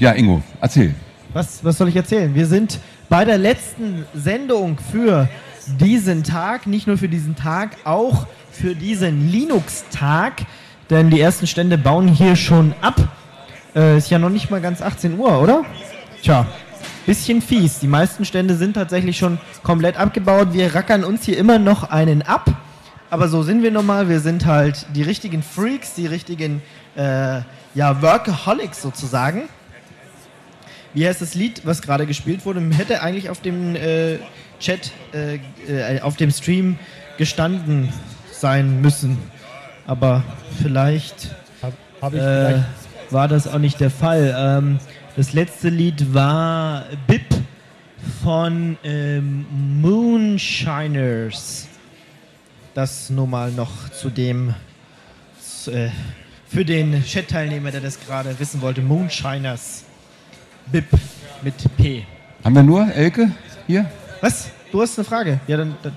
Ja, Ingo, erzähl. Was, was soll ich erzählen? Wir sind bei der letzten Sendung für diesen Tag, nicht nur für diesen Tag, auch für diesen Linux-Tag, denn die ersten Stände bauen hier schon ab. Äh, ist ja noch nicht mal ganz 18 Uhr, oder? Tja, bisschen fies. Die meisten Stände sind tatsächlich schon komplett abgebaut. Wir rackern uns hier immer noch einen ab. Aber so sind wir normal. Wir sind halt die richtigen Freaks, die richtigen äh, ja, Workaholics sozusagen. Wie heißt das Lied, was gerade gespielt wurde? Hätte eigentlich auf dem äh, Chat, äh, äh, auf dem Stream gestanden sein müssen. Aber vielleicht, Hab, hab ich äh, vielleicht war das auch nicht der Fall. Ähm, das letzte Lied war Bip von ähm, Moonshiners. Das nur mal noch zu dem, äh, für den Chat-Teilnehmer, der das gerade wissen wollte. Moonshiners. Bip mit P. Haben wir nur Elke hier? Was? Du hast eine Frage? Ja, dann. dann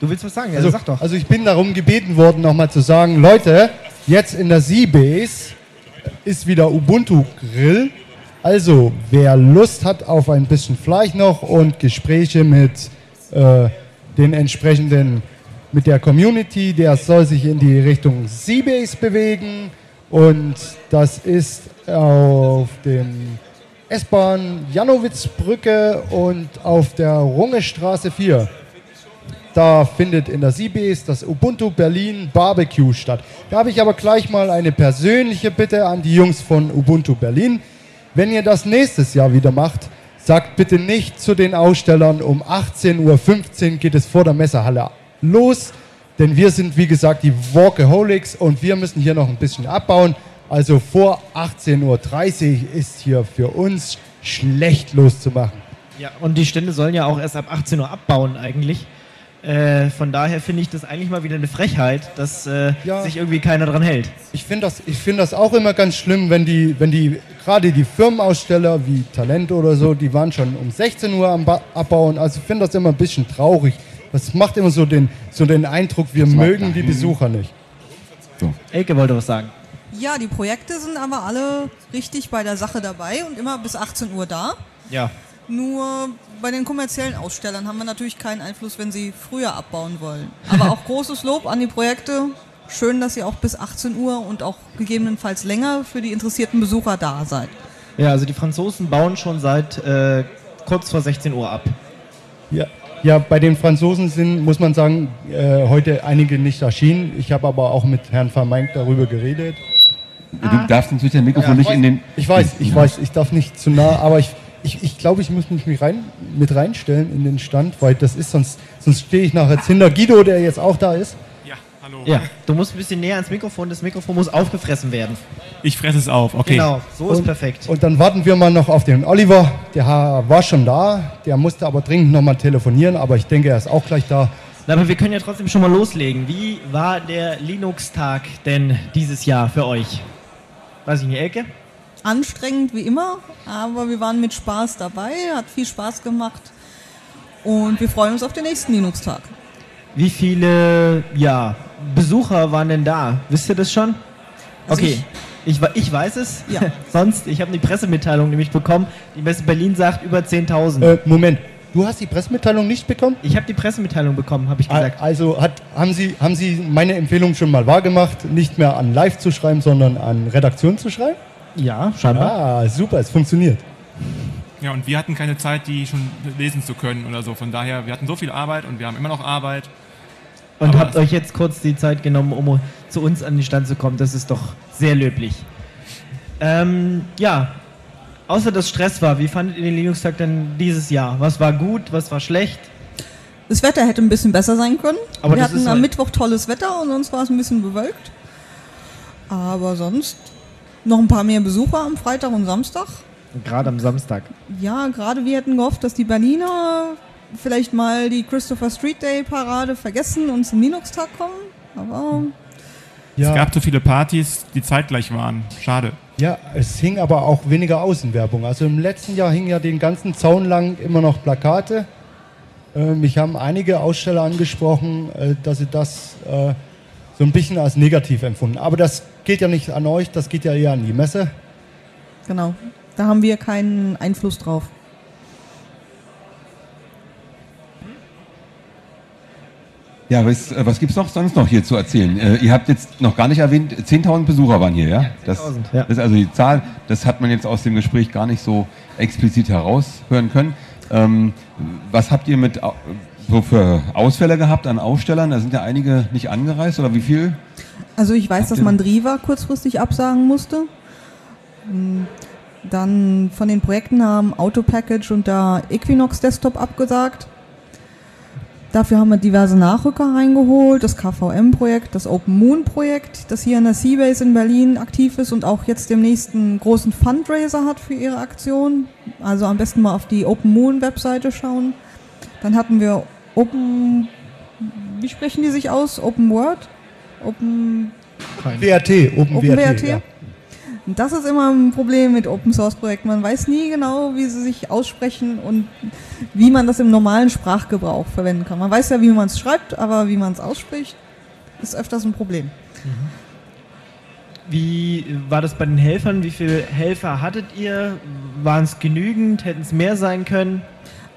du willst was sagen? Ja, Also, sag doch. also ich bin darum gebeten worden, nochmal zu sagen, Leute, jetzt in der Seabase ist wieder Ubuntu Grill. Also, wer Lust hat auf ein bisschen Fleisch noch und Gespräche mit äh, den entsprechenden, mit der Community, der soll sich in die Richtung Seabase bewegen. Und das ist auf dem S-Bahn Janowitzbrücke und auf der Rungestraße 4. Da findet in der Seabase das Ubuntu Berlin Barbecue statt. Da habe ich aber gleich mal eine persönliche Bitte an die Jungs von Ubuntu Berlin. Wenn ihr das nächstes Jahr wieder macht, sagt bitte nicht zu den Ausstellern, um 18.15 Uhr geht es vor der Messehalle los. Denn wir sind, wie gesagt, die Walkaholics und wir müssen hier noch ein bisschen abbauen. Also vor 18.30 Uhr ist hier für uns schlecht loszumachen. Ja, und die Stände sollen ja auch erst ab 18 Uhr abbauen eigentlich. Äh, von daher finde ich das eigentlich mal wieder eine Frechheit, dass äh, Ja. sich irgendwie keiner dran hält. Ich finde das, ich find das auch immer ganz schlimm, wenn die, wenn die, gerade die Firmenaussteller wie Talent oder so, die waren schon um 16 Uhr am ba abbauen. Also ich finde das immer ein bisschen traurig. Das macht immer so den, so den Eindruck, wir macht mögen die dahin. Besucher nicht. Elke wollte was sagen. Ja, die Projekte sind aber alle richtig bei der Sache dabei und immer bis 18 Uhr da. Ja. Nur bei den kommerziellen Ausstellern haben wir natürlich keinen Einfluss, wenn sie früher abbauen wollen. Aber auch großes Lob an die Projekte. Schön, dass ihr auch bis 18 Uhr und auch gegebenenfalls länger für die interessierten Besucher da seid. Ja, also die Franzosen bauen schon seit äh, kurz vor 16 Uhr ab. Ja, ja bei den Franzosen sind, muss man sagen, äh, heute einige nicht erschienen. Ich habe aber auch mit Herrn Vermeink darüber geredet. Du darfst natürlich dein Mikrofon nicht in den. Ich weiß, ich weiß, ich darf nicht zu nah, aber ich, ich, ich glaube, ich muss mich rein, mit reinstellen in den Stand, weil das ist sonst, sonst stehe ich nachher jetzt hinter Guido, der jetzt auch da ist. Ja, hallo. Ja, du musst ein bisschen näher ans Mikrofon, das Mikrofon muss aufgefressen werden. Ich fresse es auf, okay. Genau, so ist Und- perfekt. Und dann warten wir mal noch auf den Oliver. Der war schon da, der musste aber dringend nochmal telefonieren, aber ich denke, er ist auch gleich da. Na, aber wir können ja trotzdem schon mal loslegen. Wie war der Linux-Tag denn dieses Jahr für euch? Weiß ich nicht, Elke? Anstrengend wie immer, aber wir waren mit Spaß dabei, hat viel Spaß gemacht. Und wir freuen uns auf den nächsten Linux-Tag. Wie viele ja, Besucher waren denn da? Wisst ihr das schon? Also Okay, ich, ich weiß es. Ja. Sonst, ich habe die Pressemitteilung nämlich bekommen. Die Messe Berlin sagt über 10.000. Äh, Moment, du hast die Pressemitteilung nicht bekommen? Ich habe die Pressemitteilung bekommen, habe ich gesagt. Also hat, haben, Sie, haben Sie meine Empfehlung schon mal wahrgemacht, nicht mehr an Live zu schreiben, sondern an Redaktion zu schreiben? Ja, scheinbar. Ah, super, es funktioniert. Ja, und wir hatten keine Zeit, die schon lesen zu können oder so. Von daher, wir hatten so viel Arbeit und wir haben immer noch Arbeit. Und Aber habt euch jetzt kurz die Zeit genommen, um zu uns an den Stand zu kommen. Das ist doch sehr löblich. Ähm, ja, außer dass Stress war, wie fandet ihr den Linux-Tag denn dieses Jahr? Was war gut, was war schlecht? Das Wetter hätte ein bisschen besser sein können. Aber wir hatten am halt- Mittwoch tolles Wetter und sonst war es ein bisschen bewölkt. Aber sonst noch ein paar mehr Besucher am Freitag und Samstag. Gerade am Samstag. Ja, gerade wir hätten gehofft, dass die Berliner vielleicht mal die Christopher Street Day Parade vergessen und zum Linux-Tag kommen. Aber Ja, Es gab zu viele Partys, die zeitgleich waren. Schade. Ja, es hing aber auch weniger Außenwerbung. Also im letzten Jahr hingen ja den ganzen Zaun lang immer noch Plakate. Äh, mich haben einige Aussteller angesprochen, äh, dass sie das äh, so ein bisschen als negativ empfunden. Aber das geht ja nicht an euch, das geht ja eher an die Messe. genau. Da haben wir keinen Einfluss drauf. Ja, was, äh, was gibt es noch sonst noch hier zu erzählen? Äh, ihr habt jetzt noch gar nicht erwähnt, 10.000 Besucher waren hier, ja? Das, 10.000, ja. das ist also die Zahl, das hat man jetzt aus dem Gespräch gar nicht so explizit heraushören können. Ähm, was habt ihr mit so für Ausfälle gehabt an Ausstellern? Da sind ja einige nicht angereist oder wie viel? Also ich weiß, dass man Driva kurzfristig absagen musste. Hm, Dann von den Projekten haben Autopackage und der Equinox Desktop abgesagt. Dafür haben wir diverse Nachrücker reingeholt, das KVM-Projekt, das Open Moon-Projekt, das hier in der Seabase in Berlin aktiv ist und auch jetzt demnächst einen großen Fundraiser hat für ihre Aktion. Also am besten mal auf die Open Moon-Webseite schauen. Dann hatten wir Open, wie sprechen die sich aus? Open Word? Open WRT, Open, Open WRT. WRT? Ja. Und das ist immer ein Problem mit Open Source Projekten. Man weiß nie genau, wie sie sich aussprechen und wie man das im normalen Sprachgebrauch verwenden kann. Man weiß ja, wie man es schreibt, aber wie man es ausspricht, ist öfters ein Problem. Wie war das bei den Helfern? Wie viele Helfer hattet ihr? Waren es genügend? Hätten es mehr sein können?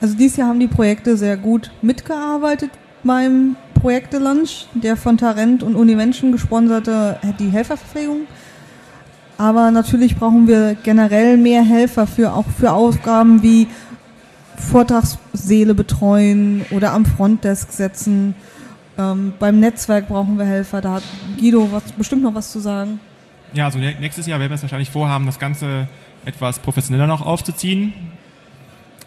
Also dieses Jahr haben die Projekte sehr gut mitgearbeitet beim Projekte-Lunch, der von Tarent und Univention gesponserte die Helferverpflegung. Aber natürlich brauchen wir generell mehr Helfer für auch für Aufgaben wie Vortragssäle betreuen oder am Frontdesk setzen. Ähm, beim Netzwerk brauchen wir Helfer. Da hat Guido was, bestimmt noch was zu sagen. Ja, also nä- nächstes Jahr werden wir es wahrscheinlich vorhaben, das Ganze etwas professioneller noch aufzuziehen.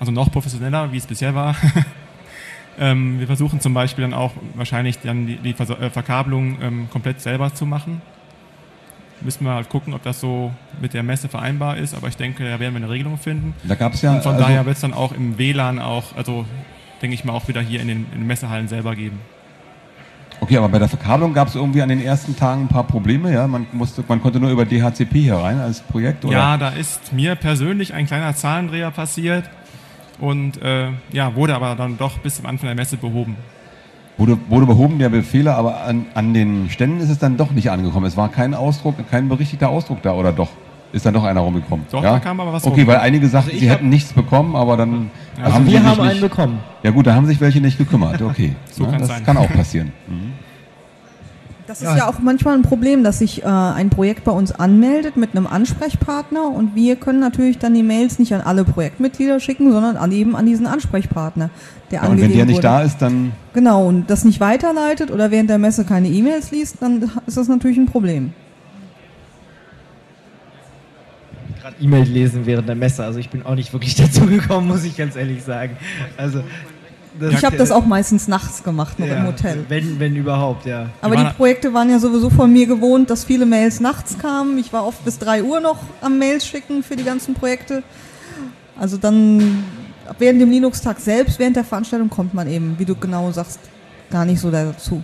Also noch professioneller, wie es bisher war. ähm, wir versuchen zum Beispiel dann auch wahrscheinlich dann die, die äh, Verkabelung ähm, komplett selber zu machen. Müssen wir halt gucken, ob das so mit der Messe vereinbar ist, aber ich denke, da werden wir eine Regelung finden. Da gab es ja. Und von also, daher wird es dann auch im WLAN auch, also denke ich mal, auch wieder hier in den, in den Messehallen selber geben. Okay, aber bei der Verkabelung gab es irgendwie an den ersten Tagen ein paar Probleme, ja? Man, musste, man konnte nur über DHCP hier rein als Projekt, oder? Ja, da ist mir persönlich ein kleiner Zahlendreher passiert und äh, ja, wurde aber dann doch bis zum Anfang der Messe behoben. Wurde, wurde behoben der Befehle, aber an, an den Ständen ist es dann doch nicht angekommen. Es war kein Ausdruck, kein berichtigter Ausdruck da, oder doch? Ist dann doch einer rumgekommen? Doch, ja? da kam aber was Okay, rum. weil einige sagten, Also sie hätten nichts bekommen, aber dann Also haben wir haben einen nicht, bekommen. Ja gut, da haben sich welche nicht gekümmert. Okay, So ja, das sein. kann auch passieren. Mhm. Das ist ja auch manchmal ein Problem, dass sich äh, ein Projekt bei uns anmeldet mit einem Ansprechpartner und wir können natürlich dann die Mails nicht an alle Projektmitglieder schicken, sondern an eben an diesen Ansprechpartner, der Ja, und wenn der nicht wurde. da ist, dann Genau, und das nicht weiterleitet oder während der Messe keine E-Mails liest, dann ist das natürlich ein Problem. Gerade E-Mail lesen während der Messe. Also ich bin auch nicht wirklich dazu gekommen, muss ich ganz ehrlich sagen. Also das, Ich habe das auch meistens nachts gemacht, noch im Hotel. Wenn, wenn überhaupt, ja. Aber die waren- Projekte waren ja sowieso von mir gewohnt, dass viele Mails nachts kamen. Ich war oft bis 3 Uhr noch am Mails schicken für die ganzen Projekte. Also dann ab während dem Linux-Tag selbst, während der Veranstaltung, kommt man eben, wie du genau sagst, gar nicht so dazu.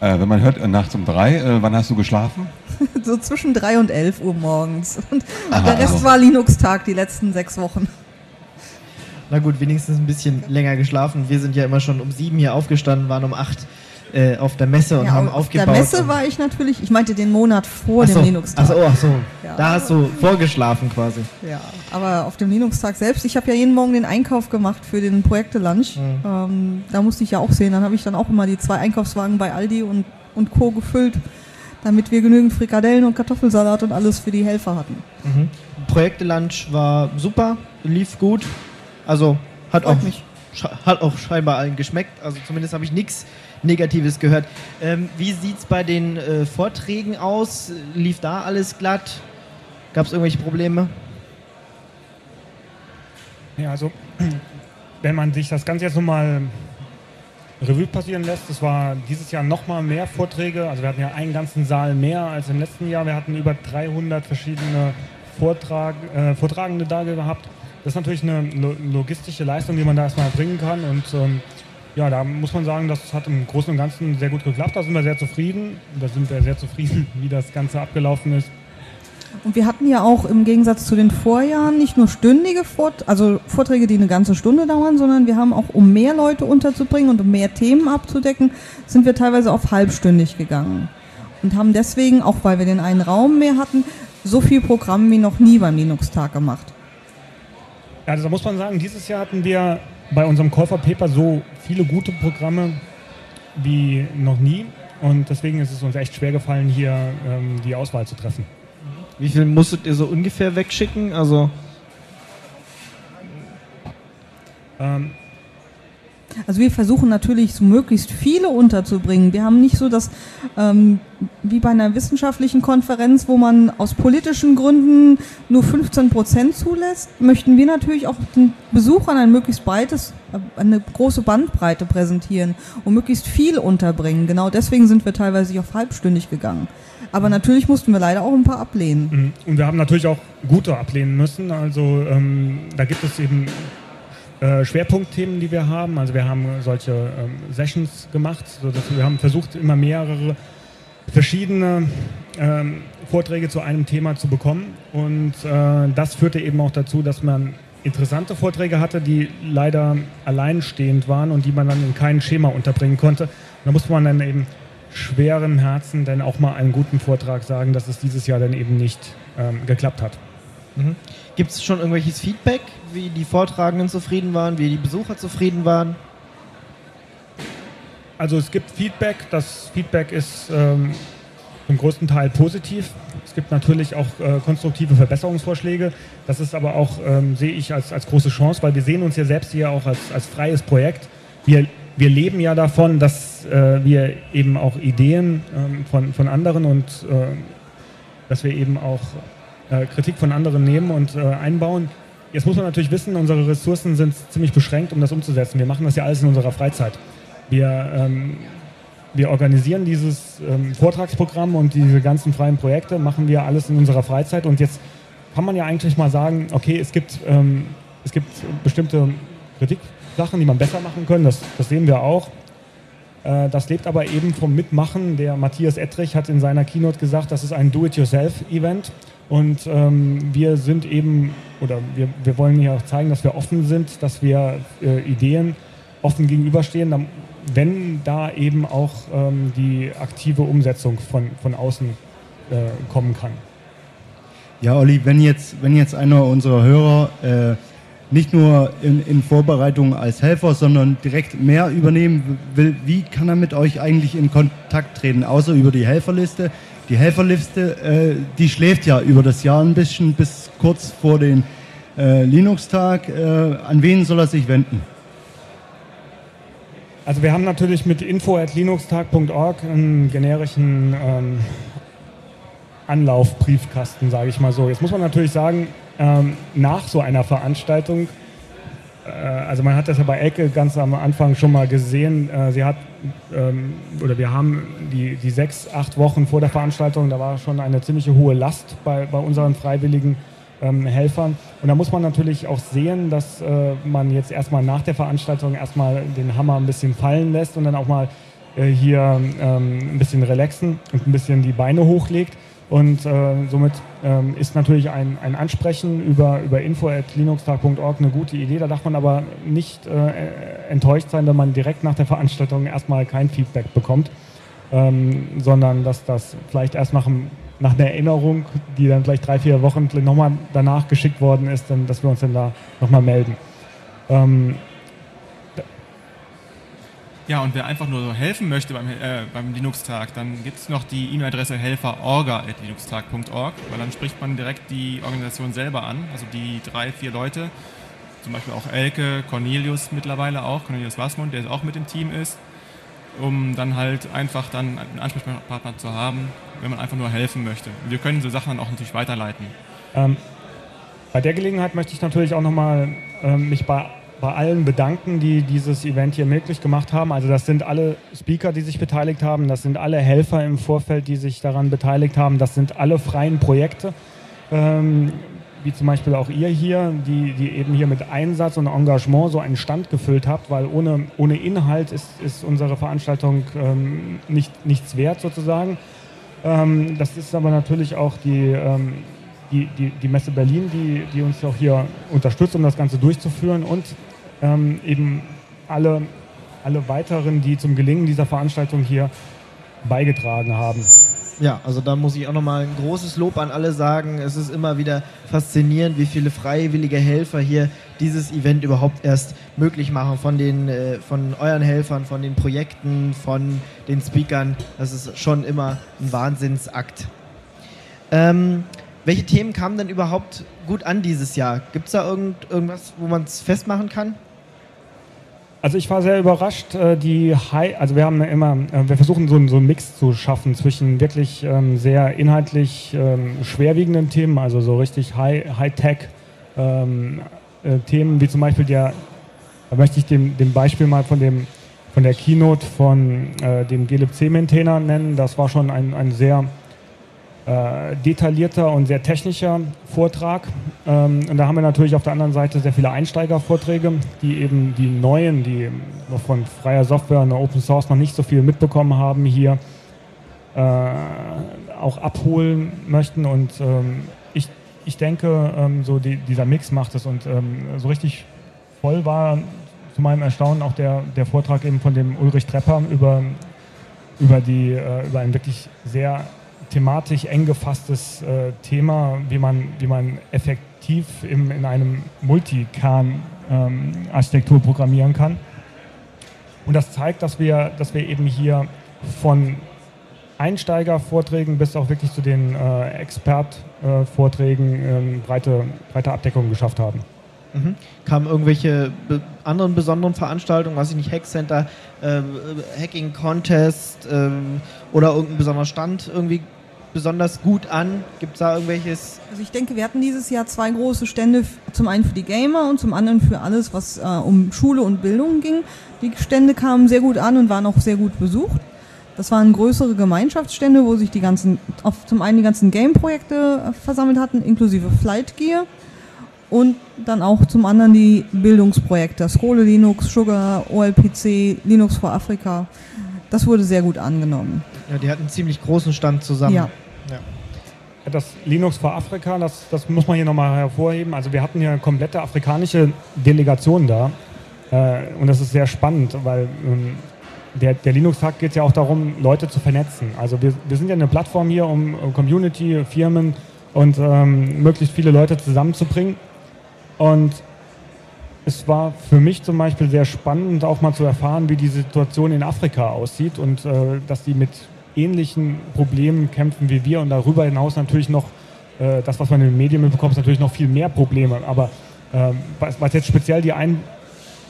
äh, wenn man hört, äh, nachts um drei, äh, wann hast du geschlafen? So zwischen 3 und 11 Uhr morgens. Und Aha, der Rest also- war Linux-Tag die letzten sechs Wochen. Na gut, wenigstens ein bisschen länger geschlafen. Wir sind ja immer schon um sieben hier aufgestanden, waren um acht äh, auf der Messe und Ja, haben auf aufgebaut. der Messe war ich natürlich, ich meinte den Monat vor so, dem Linux-Tag. Ach so, ach so. Ja. Da hast du vorgeschlafen quasi. Ja, aber auf dem Linux-Tag selbst, ich habe ja jeden Morgen den Einkauf gemacht für den Projekte-Lunch. Mhm. Ähm, da musste ich ja auch sehen. Dann habe ich dann auch immer die zwei Einkaufswagen bei Aldi und, und Co. gefüllt, damit wir genügend Frikadellen und Kartoffelsalat und alles für die Helfer hatten. Mhm. Projekte-Lunch war super, lief gut. Also hat Freut auch, mich. hat auch scheinbar allen geschmeckt. Also zumindest habe ich nichts Negatives gehört. Ähm, wie sieht es bei den äh, Vorträgen aus? Lief da alles glatt? Gab es irgendwelche Probleme? Ja, also wenn man sich das Ganze jetzt nochmal Revue passieren lässt, es war dieses Jahr nochmal mehr Vorträge. Also wir hatten ja einen ganzen Saal mehr als im letzten Jahr. Wir hatten über 300 verschiedene Vortrag, äh, Vortragende da gehabt. Das ist natürlich eine lo logistische Leistung, die man da erstmal bringen kann. Und ähm, ja, da muss man sagen, das hat im Großen und Ganzen sehr gut geklappt. Da sind wir sehr zufrieden. Da sind wir sehr zufrieden, wie das Ganze abgelaufen ist. Und wir hatten ja auch im Gegensatz zu den Vorjahren nicht nur stündige Vort also Vorträge, die eine ganze Stunde dauern, sondern wir haben auch, um mehr Leute unterzubringen und um mehr Themen abzudecken, sind wir teilweise auf halbstündig gegangen. Und haben deswegen, auch weil wir den einen Raum mehr hatten, so viel Programm wie noch nie beim Linux-Tag gemacht. Also da muss man sagen, dieses Jahr hatten wir bei unserem Käufer Paper so viele gute Programme wie noch nie. Und deswegen ist es uns echt schwer gefallen, hier ähm, die Auswahl zu treffen. Wie viel musstet ihr so ungefähr wegschicken? Also Ähm, Also wir versuchen natürlich so möglichst viele unterzubringen. Wir haben nicht so das, ähm, wie bei einer wissenschaftlichen Konferenz, wo man aus politischen Gründen nur 15 Prozent zulässt, möchten wir natürlich auch den Besuchern ein möglichst breites, äh, eine große Bandbreite präsentieren und möglichst viel unterbringen. Genau deswegen sind wir teilweise auf halbstündig gegangen. Aber natürlich mussten wir leider auch ein paar ablehnen. Mhm. Und wir haben natürlich auch gute ablehnen müssen. Also ähm, da gibt es eben äh, Schwerpunktthemen, die wir haben. Also wir haben solche ähm, Sessions gemacht, wir haben versucht, immer mehrere verschiedene ähm, Vorträge zu einem Thema zu bekommen. Und äh, das führte eben auch dazu, dass man interessante Vorträge hatte, die leider alleinstehend waren und die man dann in kein Schema unterbringen konnte. Da musste man dann eben schweren Herzen dann auch mal einen guten Vortrag sagen, dass es dieses Jahr dann eben nicht ähm, geklappt hat. Gibt es schon irgendwelches Feedback, wie die Vortragenden zufrieden waren, wie die Besucher zufrieden waren? Also es gibt Feedback. Das Feedback ist ähm, im größten Teil positiv. Es gibt natürlich auch äh, konstruktive Verbesserungsvorschläge. Das ist aber auch, ähm, sehe ich als, als große Chance, weil wir sehen uns ja selbst hier auch als, als freies Projekt. Wir, wir leben ja davon, dass äh, wir eben auch Ideen ähm, von, von anderen und äh, dass wir eben auch äh, Kritik von anderen nehmen und äh, einbauen. Jetzt muss man natürlich wissen, unsere Ressourcen sind ziemlich beschränkt, um das umzusetzen. Wir machen das ja alles in unserer Freizeit. Wir, ähm, wir organisieren dieses ähm, Vortragsprogramm und diese ganzen freien Projekte, machen wir alles in unserer Freizeit. Und jetzt kann man ja eigentlich mal sagen, okay, es gibt, ähm, es gibt bestimmte Kritiksachen, die man besser machen können. Das, das sehen wir auch. Äh, Das lebt aber eben vom Mitmachen. Der Matthias Ettrich hat in seiner Keynote gesagt, das ist ein Do-it-yourself-Event. Und ähm, wir sind eben, oder wir, wir wollen ja auch zeigen, dass wir offen sind, dass wir äh, Ideen offen gegenüberstehen, wenn da eben auch ähm, die aktive Umsetzung von, von außen äh, kommen kann. Ja, Olli, wenn jetzt, wenn jetzt einer unserer Hörer äh, nicht nur in, in Vorbereitung als Helfer, sondern direkt mehr übernehmen will, wie kann er mit euch eigentlich in Kontakt treten, außer über die Helferliste? Die Helferliste, äh, die schläft ja über das Jahr ein bisschen bis kurz vor den äh, Linux-Tag. Äh, an wen soll er sich wenden? Also wir haben natürlich mit info.linuxtag.org einen generischen ähm, Anlaufbriefkasten, sage ich mal so. Jetzt muss man natürlich sagen, ähm, nach so einer Veranstaltung, also man hat das ja bei Ecke ganz am Anfang schon mal gesehen, äh, sie hat, ähm, oder wir haben die, die sechs, acht Wochen vor der Veranstaltung, da war schon eine ziemliche hohe Last bei, bei unseren freiwilligen ähm, Helfern. Und da muss man natürlich auch sehen, dass äh, man jetzt erstmal nach der Veranstaltung erstmal den Hammer ein bisschen fallen lässt und dann auch mal äh, hier ähm, ein bisschen relaxen und ein bisschen die Beine hochlegt. Und äh, somit ähm, ist natürlich ein, ein Ansprechen über, über info.linuxtag.org eine gute Idee. Da darf man aber nicht äh, enttäuscht sein, wenn man direkt nach der Veranstaltung erstmal kein Feedback bekommt, ähm, sondern dass das vielleicht erst nach, einem, nach einer Erinnerung, die dann vielleicht drei, vier Wochen nochmal danach geschickt worden ist, dann, dass wir uns dann da nochmal melden. Ähm, Ja, und wer einfach nur so helfen möchte beim, äh, beim Linux-Tag, dann gibt es noch die E-Mail-Adresse helferorga.linuxtag.org, weil dann spricht man direkt die Organisation selber an, also die drei, vier Leute, zum Beispiel auch Elke, Cornelius mittlerweile auch, Cornelius Wasmund, der auch mit im Team ist, um dann halt einfach dann einen Ansprechpartner zu haben, wenn man einfach nur helfen möchte. Und wir können so Sachen dann auch natürlich weiterleiten. Ähm, bei der Gelegenheit möchte ich natürlich auch nochmal ähm, mich bei, bei allen bedanken, die dieses Event hier möglich gemacht haben. Also das sind alle Speaker, die sich beteiligt haben, das sind alle Helfer im Vorfeld, die sich daran beteiligt haben, das sind alle freien Projekte, ähm, wie zum Beispiel auch ihr hier, die, die eben hier mit Einsatz und Engagement so einen Stand gefüllt habt, weil ohne, ohne Inhalt ist, ist unsere Veranstaltung ähm, nicht, nichts wert sozusagen. Ähm, das ist aber natürlich auch die, ähm, die, die, die Messe Berlin, die, die uns auch hier unterstützt, um das Ganze durchzuführen und ähm, eben alle, alle weiteren, die zum Gelingen dieser Veranstaltung hier beigetragen haben. Ja, also da muss ich auch nochmal ein großes Lob an alle sagen. Es ist immer wieder faszinierend, wie viele freiwillige Helfer hier dieses Event überhaupt erst möglich machen. Von, den, äh, von euren Helfern, von den Projekten, von den Speakern. Das ist schon immer ein Wahnsinnsakt. Ähm, welche Themen kamen denn überhaupt gut an dieses Jahr? Gibt es da irgend, irgendwas, wo man es festmachen kann? Also ich war sehr überrascht, äh, die High, also wir haben immer, äh, wir versuchen so, so einen Mix zu schaffen zwischen wirklich ähm, sehr inhaltlich ähm, schwerwiegenden Themen, also so richtig High-Tech ähm, äh, Themen, wie zum Beispiel der, da möchte ich dem, dem Beispiel mal von dem von der Keynote von äh, dem glibc-Maintainer nennen. Das war schon ein, ein sehr äh, detaillierter und sehr technischer Vortrag. Ähm, und da haben wir natürlich auf der anderen Seite sehr viele Einsteigervorträge, die eben die neuen, die von freier Software und Open Source noch nicht so viel mitbekommen haben, hier äh, auch abholen möchten. Und ähm, ich, ich denke, ähm, so die, dieser Mix macht es. Und ähm, so richtig voll war zu meinem Erstaunen auch der, der Vortrag eben von dem Ulrich Trepper über, über, die, äh, über ein wirklich sehr thematisch eng gefasstes äh, Thema, wie man, wie man effektiv im, in einem Multicam-Architektur ähm, programmieren kann. Und das zeigt, dass wir, dass wir eben hier von Einsteigervorträgen bis auch wirklich zu den äh, Expertvorträgen äh, breite, breite Abdeckung geschafft haben. Mhm. Kamen irgendwelche be anderen besonderen Veranstaltungen, weiß ich nicht, Hackcenter, äh, Hacking Contest äh, oder irgendein besonderer Stand irgendwie besonders gut an? Gibt es da irgendwelches? Also ich denke, wir hatten dieses Jahr zwei große Stände, zum einen für die Gamer und zum anderen für alles, was äh, um Schule und Bildung ging. Die Stände kamen sehr gut an und waren auch sehr gut besucht. Das waren größere Gemeinschaftsstände, wo sich die ganzen, auf, zum einen die ganzen Game-Projekte äh, versammelt hatten, inklusive Flight Gear und dann auch zum anderen die Bildungsprojekte, Skole Linux, Sugar, OLPC, Linux for Afrika. Das wurde sehr gut angenommen. Ja, die hatten einen ziemlich großen Stand zusammen. Ja. ja. Das Linux for Afrika, das, das muss man hier nochmal hervorheben. Also wir hatten hier eine komplette afrikanische Delegation da. Äh, und das ist sehr spannend, weil ähm, der, der Linux-Tag geht ja auch darum, Leute zu vernetzen. Also wir, wir sind ja eine Plattform hier, um Community, Firmen und ähm, möglichst viele Leute zusammenzubringen. Und es war für mich zum Beispiel sehr spannend, auch mal zu erfahren, wie die Situation in Afrika aussieht und äh, dass die mit ähnlichen Problemen kämpfen wie wir und darüber hinaus natürlich noch, äh, das, was man in den Medien mitbekommt, ist natürlich noch viel mehr Probleme. Aber äh, was, was, jetzt speziell die Ein,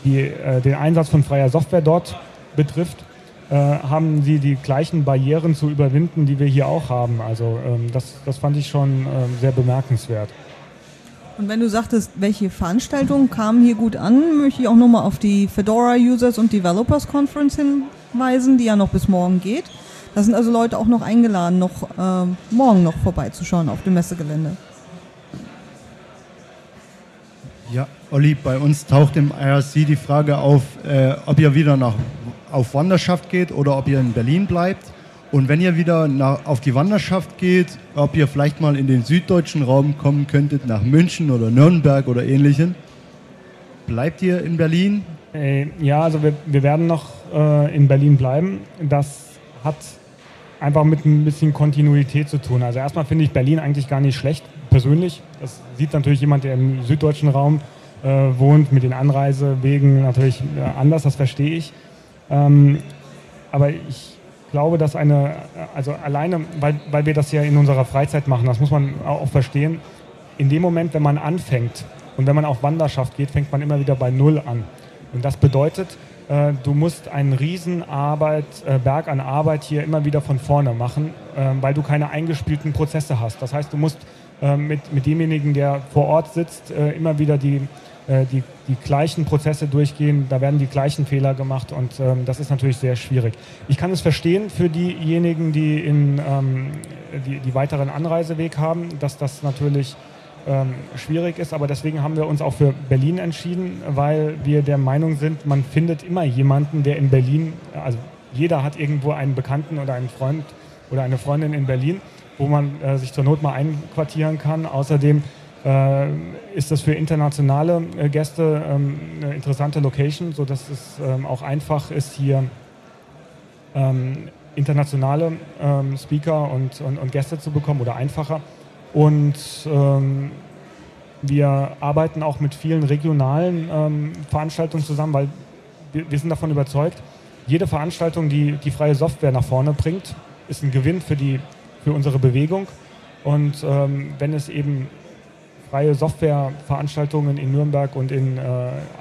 die, äh, den Einsatz von freier Software dort betrifft, äh, haben sie die gleichen Barrieren zu überwinden, die wir hier auch haben. Also ähm, das, das fand ich schon ähm, sehr bemerkenswert. Und wenn du sagtest, welche Veranstaltungen kamen hier gut an, möchte ich auch nochmal auf die Fedora Users und Developers Conference hinweisen, die ja noch bis morgen geht. Da sind also Leute auch noch eingeladen, noch äh, morgen noch vorbeizuschauen auf dem Messegelände. Ja, Olli, bei uns taucht im IRC die Frage auf, äh, ob ihr wieder nach, auf Wanderschaft geht oder ob ihr in Berlin bleibt. Und wenn ihr wieder nach, auf die Wanderschaft geht, ob ihr vielleicht mal in den süddeutschen Raum kommen könntet, nach München oder Nürnberg oder ähnlichem. Bleibt ihr in Berlin? Äh, ja, also wir, wir werden noch äh, in Berlin bleiben. Das hat einfach mit ein bisschen Kontinuität zu tun. Also erstmal finde ich Berlin eigentlich gar nicht schlecht, persönlich. Das sieht natürlich jemand, der im süddeutschen Raum äh, wohnt, mit den Anreisewegen natürlich äh, anders, das verstehe ich. Ähm, aber ich glaube, dass eine, also alleine, weil, weil wir das ja in unserer Freizeit machen, das muss man auch verstehen, in dem Moment, wenn man anfängt und wenn man auf Wanderschaft geht, fängt man immer wieder bei Null an. Und das bedeutet, äh, du musst einen riesen Arbeit, äh, Berg an Arbeit hier immer wieder von vorne machen, äh, weil du keine eingespielten Prozesse hast. Das heißt, du musst mit, mit demjenigen, der vor Ort sitzt, äh, immer wieder die äh, die, die gleichen Prozesse durchgehen, da werden die gleichen Fehler gemacht und ähm, das ist natürlich sehr schwierig. Ich kann es verstehen für diejenigen, die in, ähm, die, die weiteren Anreiseweg haben, dass das natürlich ähm, schwierig ist, aber deswegen haben wir uns auch für Berlin entschieden, weil wir der Meinung sind, man findet immer jemanden, der in Berlin, also jeder hat irgendwo einen Bekannten oder einen Freund oder eine Freundin in Berlin, wo man äh, sich zur Not mal einquartieren kann. Außerdem äh, ist das für internationale äh, Gäste ähm, eine interessante Location, sodass es ähm, auch einfach ist, hier ähm, internationale Speaker und, und, und, Gäste zu bekommen oder einfacher. Und wir arbeiten auch mit vielen regionalen Veranstaltungen zusammen, weil wir, wir, sind davon überzeugt, jede Veranstaltung, die die freie Software nach vorne bringt, ist ein Gewinn für, die, für unsere Bewegung. Und ähm, wenn es eben freie Softwareveranstaltungen in Nürnberg und in, äh,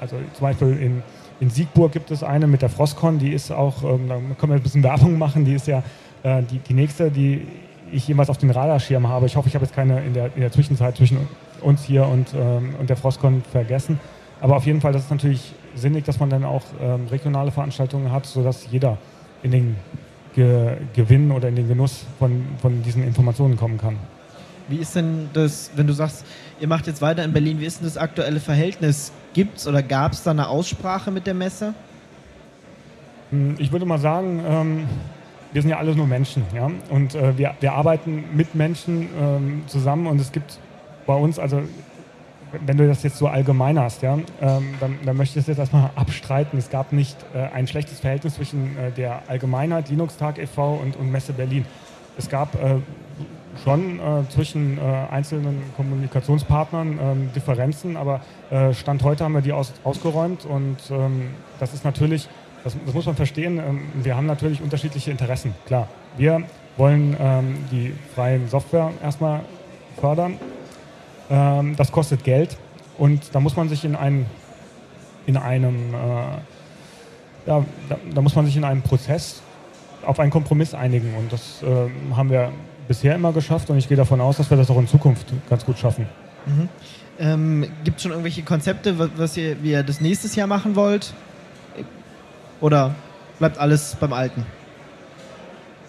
also zum Beispiel in, in Siegburg gibt es eine mit der Frostcon, die ist auch, ähm, da können wir ein bisschen Werbung machen, die ist ja äh, die, die nächste, die ich jemals auf den Radarschirm habe. Ich hoffe, ich habe jetzt keine in der, in der Zwischenzeit zwischen uns hier und, ähm, und der Frostcon vergessen. Aber auf jeden Fall, das ist natürlich sinnig, dass man dann auch ähm, regionale Veranstaltungen hat, sodass jeder in den Ge Gewinn oder in den Genuss von, von diesen Informationen kommen kann. Wie ist denn das, wenn du sagst, ihr macht jetzt weiter in Berlin, wie ist denn das aktuelle Verhältnis? Gibt es oder gab es da eine Aussprache mit der Messe? Hm, ich würde mal sagen, ähm, wir sind ja alles nur Menschen. Ja? Und äh, wir, wir arbeiten mit Menschen ähm, zusammen und es gibt bei uns, also wenn du das jetzt so allgemein hast, ja, ähm, dann, dann, möchte ich das jetzt erstmal abstreiten. Es gab nicht äh, ein schlechtes Verhältnis zwischen äh, der Allgemeinheit, Linux-Tag e.V. Und, und, Messe Berlin. Es gab äh, schon äh, zwischen äh, einzelnen Kommunikationspartnern ähm, Differenzen, aber äh, Stand heute haben wir die aus, ausgeräumt und ähm, das ist natürlich, das, das muss man verstehen, ähm, wir haben natürlich unterschiedliche Interessen, klar. Wir wollen ähm, die freien Software erstmal fördern, ähm, das kostet Geld und da muss man sich in, ein, in einem, äh, ja, da, da, muss man sich in einem Prozess auf einen Kompromiss einigen und das äh, haben wir bisher immer geschafft und ich gehe davon aus, dass wir das auch in Zukunft ganz gut schaffen. Mhm. Ähm, Gibt es schon irgendwelche Konzepte, was ihr, wie ihr das nächstes Jahr machen wollt? Oder bleibt alles beim Alten?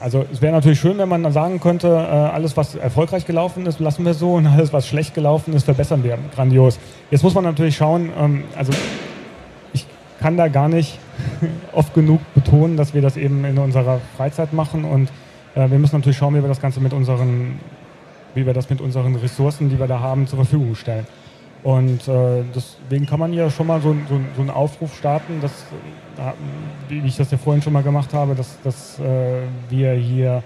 Also es wäre natürlich schön, wenn man dann sagen könnte, äh, alles, was erfolgreich gelaufen ist, lassen wir so und alles, was schlecht gelaufen ist, verbessern wir. Grandios. Jetzt muss man natürlich schauen, ähm, also ich kann da gar nicht oft genug betonen, dass wir das eben in unserer Freizeit machen und äh, wir müssen natürlich schauen, wie wir das Ganze mit unseren, wie wir das mit unseren Ressourcen, die wir da haben, zur Verfügung stellen. Und äh, deswegen kann man ja schon mal so, so, so einen Aufruf starten, dass, äh, wie ich das ja vorhin schon mal gemacht habe, dass, dass äh, wir hier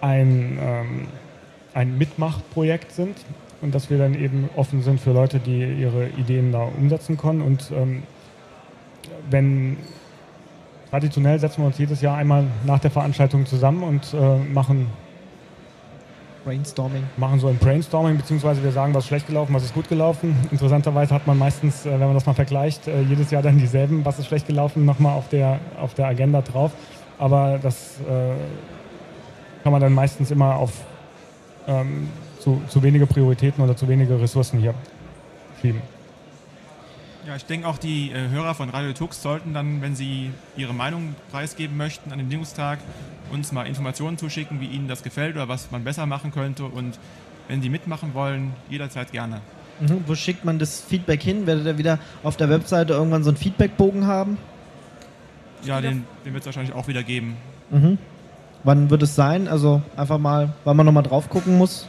ein, ähm, ein Mitmachprojekt sind und dass wir dann eben offen sind für Leute, die ihre Ideen da umsetzen können. Und ähm, wenn traditionell setzen wir uns jedes Jahr einmal nach der Veranstaltung zusammen und äh, machen Brainstorming. Machen so ein Brainstorming, beziehungsweise wir sagen, was ist schlecht gelaufen, was ist gut gelaufen. Interessanterweise hat man meistens, äh, wenn man das mal vergleicht, äh, jedes Jahr dann dieselben, was ist schlecht gelaufen, nochmal auf der, auf der Agenda drauf. Aber das äh, kann man dann meistens immer auf ähm, zu, zu wenige Prioritäten oder zu wenige Ressourcen hier schieben. Ja, ich denke auch die äh, Hörer von Radio Tux sollten dann, wenn sie ihre Meinung preisgeben möchten an dem Linux-Tag, uns mal Informationen zuschicken, wie ihnen das gefällt oder was man besser machen könnte. Und wenn sie mitmachen wollen, jederzeit gerne. Mhm. Wo schickt man das Feedback hin? Werdet ihr wieder auf der Webseite irgendwann so einen Feedbackbogen haben? Ja, den, den wird es wahrscheinlich auch wieder geben. Mhm. Wann wird es sein? Also einfach mal, weil man nochmal drauf gucken muss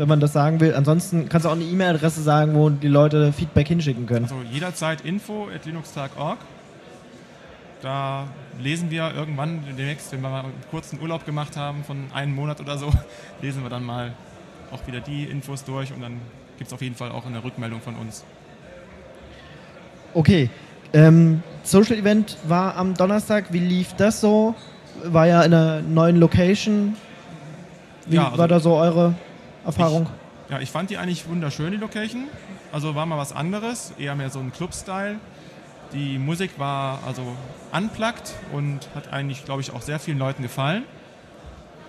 wenn man das sagen will. Ansonsten kannst du auch eine E-Mail-Adresse sagen, wo die Leute Feedback hinschicken können. Also jederzeit info at linuxtag.org. Da lesen wir irgendwann demnächst, wenn wir mal einen kurzen Urlaub gemacht haben von einem Monat oder so, lesen wir dann mal auch wieder die Infos durch und dann gibt es auf jeden Fall auch eine Rückmeldung von uns. Okay. Ähm, Social Event war am Donnerstag. Wie lief das so? War ja in einer neuen Location. Wie ja, also war da so eure Erfahrung? Ich, ja, ich fand die eigentlich wunderschön, die Location. Also war mal was anderes, eher mehr so ein Club-Style. Die Musik war also unplugged und hat eigentlich, glaube ich, auch sehr vielen Leuten gefallen.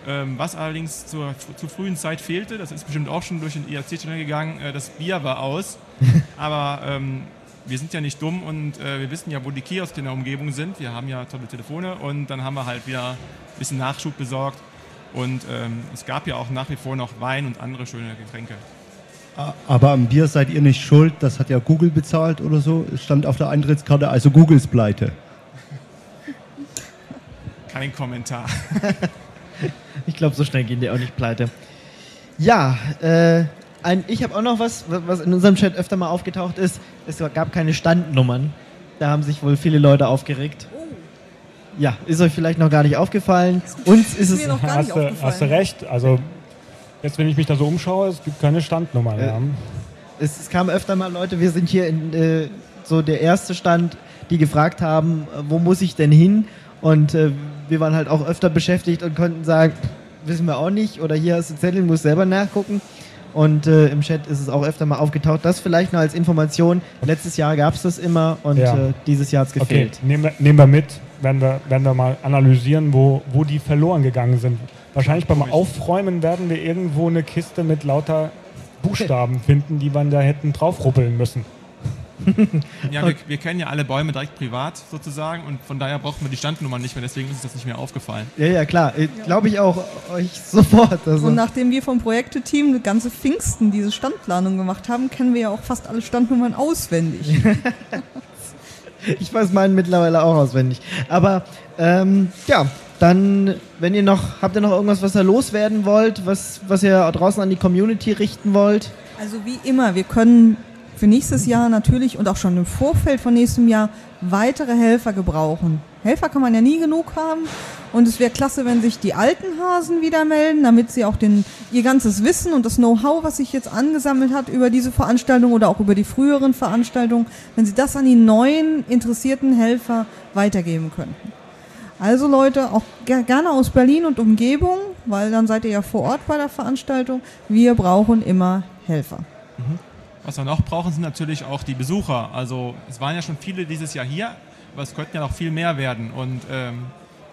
Ähm, was allerdings zur, zur frühen Zeit fehlte, das ist bestimmt auch schon durch den IRC-Channel gegangen, äh, das Bier war aus. Aber ähm, wir sind ja nicht dumm und äh, wir wissen ja, wo die Kiosks in der Umgebung sind. Wir haben ja tolle Telefone und dann haben wir halt wieder ein bisschen Nachschub besorgt und ähm, es gab ja auch nach wie vor noch Wein und andere schöne Getränke. Aber am Bier seid ihr nicht schuld, das hat ja Google bezahlt oder so. Es stand auf der Eintrittskarte, also Googles pleite. Kein Kommentar. ich glaube, so schnell gehen die auch nicht pleite. Ja, äh, ein, ich habe auch noch was, was in unserem Chat öfter mal aufgetaucht ist. Es gab keine Standnummern. Da haben sich wohl viele Leute aufgeregt. Ja, ist euch vielleicht noch gar nicht aufgefallen. Uns ist es. mir noch gar nicht Hast du, aufgefallen. hast du recht. Also, jetzt, wenn ich mich da so umschaue, es gibt keine Standnummern. Äh, es, es kamen öfter mal Leute, wir sind hier in äh, so der erste Stand, die gefragt haben, äh, wo muss ich denn hin? Und äh, wir waren halt auch öfter beschäftigt und konnten sagen, wissen wir auch nicht. Oder hier hast du Zettel, musst selber nachgucken. Und äh, im Chat ist es auch öfter mal aufgetaucht. Das vielleicht noch als Information. Letztes Jahr gab es das immer und Ja. äh, dieses Jahr hat es Okay, gefehlt. nehmen wir, nehmen wir mit, werden wir, werden wir mal analysieren, wo, wo die verloren gegangen sind. Wahrscheinlich beim Aufräumen werden wir irgendwo eine Kiste mit lauter Buchstaben finden, die man da hätten draufruppeln müssen. Ja, wir, wir kennen ja alle Bäume direkt privat sozusagen und von daher brauchen wir die Standnummern nicht mehr, deswegen ist uns das nicht mehr aufgefallen. Ja, ja, klar. Glaube ich auch euch sofort. Also. Und nachdem wir vom Projekteteam eine ganze Pfingsten diese Standplanung gemacht haben, kennen wir ja auch fast alle Standnummern auswendig. Ich weiß meinen mittlerweile auch auswendig. Aber ähm, ja, dann, wenn ihr noch, habt ihr noch irgendwas, was ihr loswerden wollt, was, was ihr draußen an die Community richten wollt? Also wie immer, wir können für nächstes Jahr natürlich und auch schon im Vorfeld von nächstem Jahr weitere Helfer gebrauchen. Helfer kann man ja nie genug haben und es wäre klasse, wenn sich die alten Hasen wieder melden, damit sie auch den, ihr ganzes Wissen und das Know-how, was sich jetzt angesammelt hat über diese Veranstaltung oder auch über die früheren Veranstaltungen, wenn sie das an die neuen interessierten Helfer weitergeben könnten. Also Leute, auch ger gerne aus Berlin und Umgebung, weil dann seid ihr ja vor Ort bei der Veranstaltung. Wir brauchen immer Helfer. Was wir noch brauchen, sind natürlich auch die Besucher. Also es waren ja schon viele dieses Jahr hier, aber es könnten ja noch viel mehr werden. Und ähm,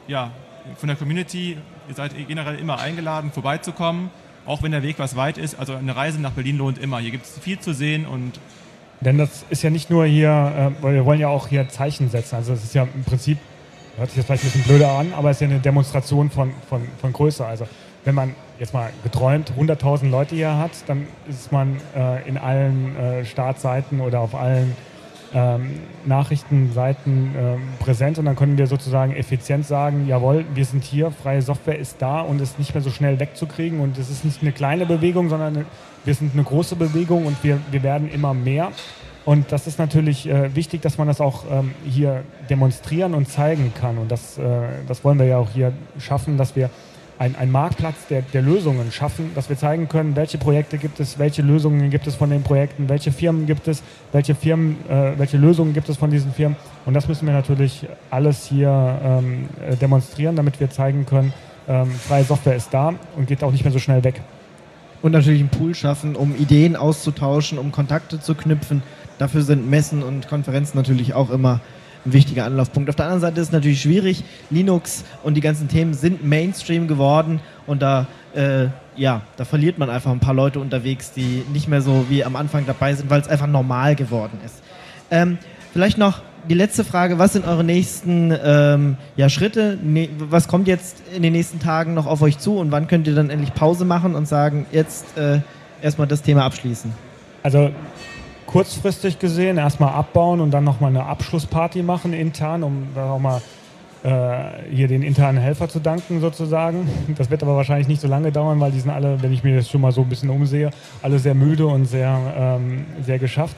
ja, von der Community, ihr seid generell immer eingeladen, vorbeizukommen, auch wenn der Weg was weit ist. Also eine Reise nach Berlin lohnt immer. Hier gibt es viel zu sehen und Denn das ist ja nicht nur hier, äh, weil wir wollen ja auch hier Zeichen setzen. Also es ist ja im Prinzip, hört sich jetzt vielleicht ein bisschen blöder an, aber es ist ja eine Demonstration von, von, von Größe. Also wenn man jetzt mal geträumt 100.000 Leute hier hat, dann ist man äh, in allen äh, Startseiten oder auf allen ähm, Nachrichtenseiten ähm, präsent und dann können wir sozusagen effizient sagen, jawohl, wir sind hier, freie Software ist da und ist nicht mehr so schnell wegzukriegen und es ist nicht eine kleine Bewegung, sondern eine, wir sind eine große Bewegung und wir, wir werden immer mehr. Und das ist natürlich äh, wichtig, dass man das auch ähm, hier demonstrieren und zeigen kann. Und das, äh, das wollen wir ja auch hier schaffen, dass wir ein, ein Marktplatz der, der Lösungen schaffen, dass wir zeigen können, welche Projekte gibt es, welche Lösungen gibt es von den Projekten, welche Firmen gibt es, welche Firmen, äh, welche Lösungen gibt es von diesen Firmen. Und das müssen wir natürlich alles hier ähm, äh, demonstrieren, damit wir zeigen können, ähm, freie Software ist da und geht auch nicht mehr so schnell weg. Und natürlich einen Pool schaffen, um Ideen auszutauschen, um Kontakte zu knüpfen. Dafür sind Messen und Konferenzen natürlich auch immer ein wichtiger Anlaufpunkt. Auf der anderen Seite ist es natürlich schwierig. Linux und die ganzen Themen sind Mainstream geworden und da, äh, ja, da verliert man einfach ein paar Leute unterwegs, die nicht mehr so wie am Anfang dabei sind, weil es einfach normal geworden ist. Ähm, vielleicht noch die letzte Frage, was sind eure nächsten ähm, ja, Schritte? Ne was kommt jetzt in den nächsten Tagen noch auf euch zu und wann könnt ihr dann endlich Pause machen und sagen, jetzt äh, erstmal das Thema abschließen? Also kurzfristig gesehen erstmal abbauen und dann nochmal eine Abschlussparty machen intern, um da auch mal äh, hier den internen Helfer zu danken sozusagen. Das wird aber wahrscheinlich nicht so lange dauern, weil die sind alle, wenn ich mir das schon mal so ein bisschen umsehe, alle sehr müde und sehr, ähm, sehr geschafft.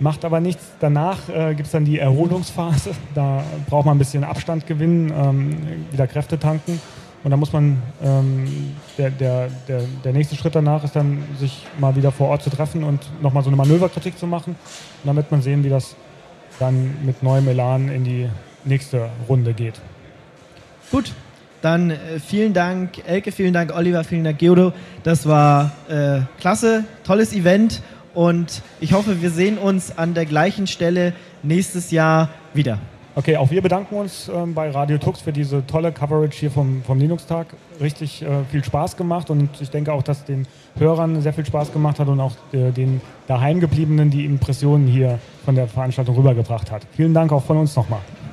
Macht aber nichts. Danach äh, gibt es dann die Erholungsphase. Da braucht man ein bisschen Abstand gewinnen, ähm, wieder Kräfte tanken. Und da muss man, ähm, der, der, der, der nächste Schritt danach ist dann, sich mal wieder vor Ort zu treffen und nochmal so eine Manöverkritik zu machen. Damit man sehen, wie das dann mit neuem Elan in die nächste Runde geht. Gut, dann äh, vielen Dank Elke, vielen Dank Oliver, vielen Dank Geodo. Das war äh, klasse, tolles Event und ich hoffe, wir sehen uns an der gleichen Stelle nächstes Jahr wieder. Okay, auch wir bedanken uns ähm, bei Radio Tux für diese tolle Coverage hier vom, vom Linux-Tag. Richtig äh, viel Spaß gemacht und ich denke auch, dass den Hörern sehr viel Spaß gemacht hat und auch äh, den Daheimgebliebenen die Impressionen hier von der Veranstaltung rübergebracht hat. Vielen Dank auch von uns nochmal.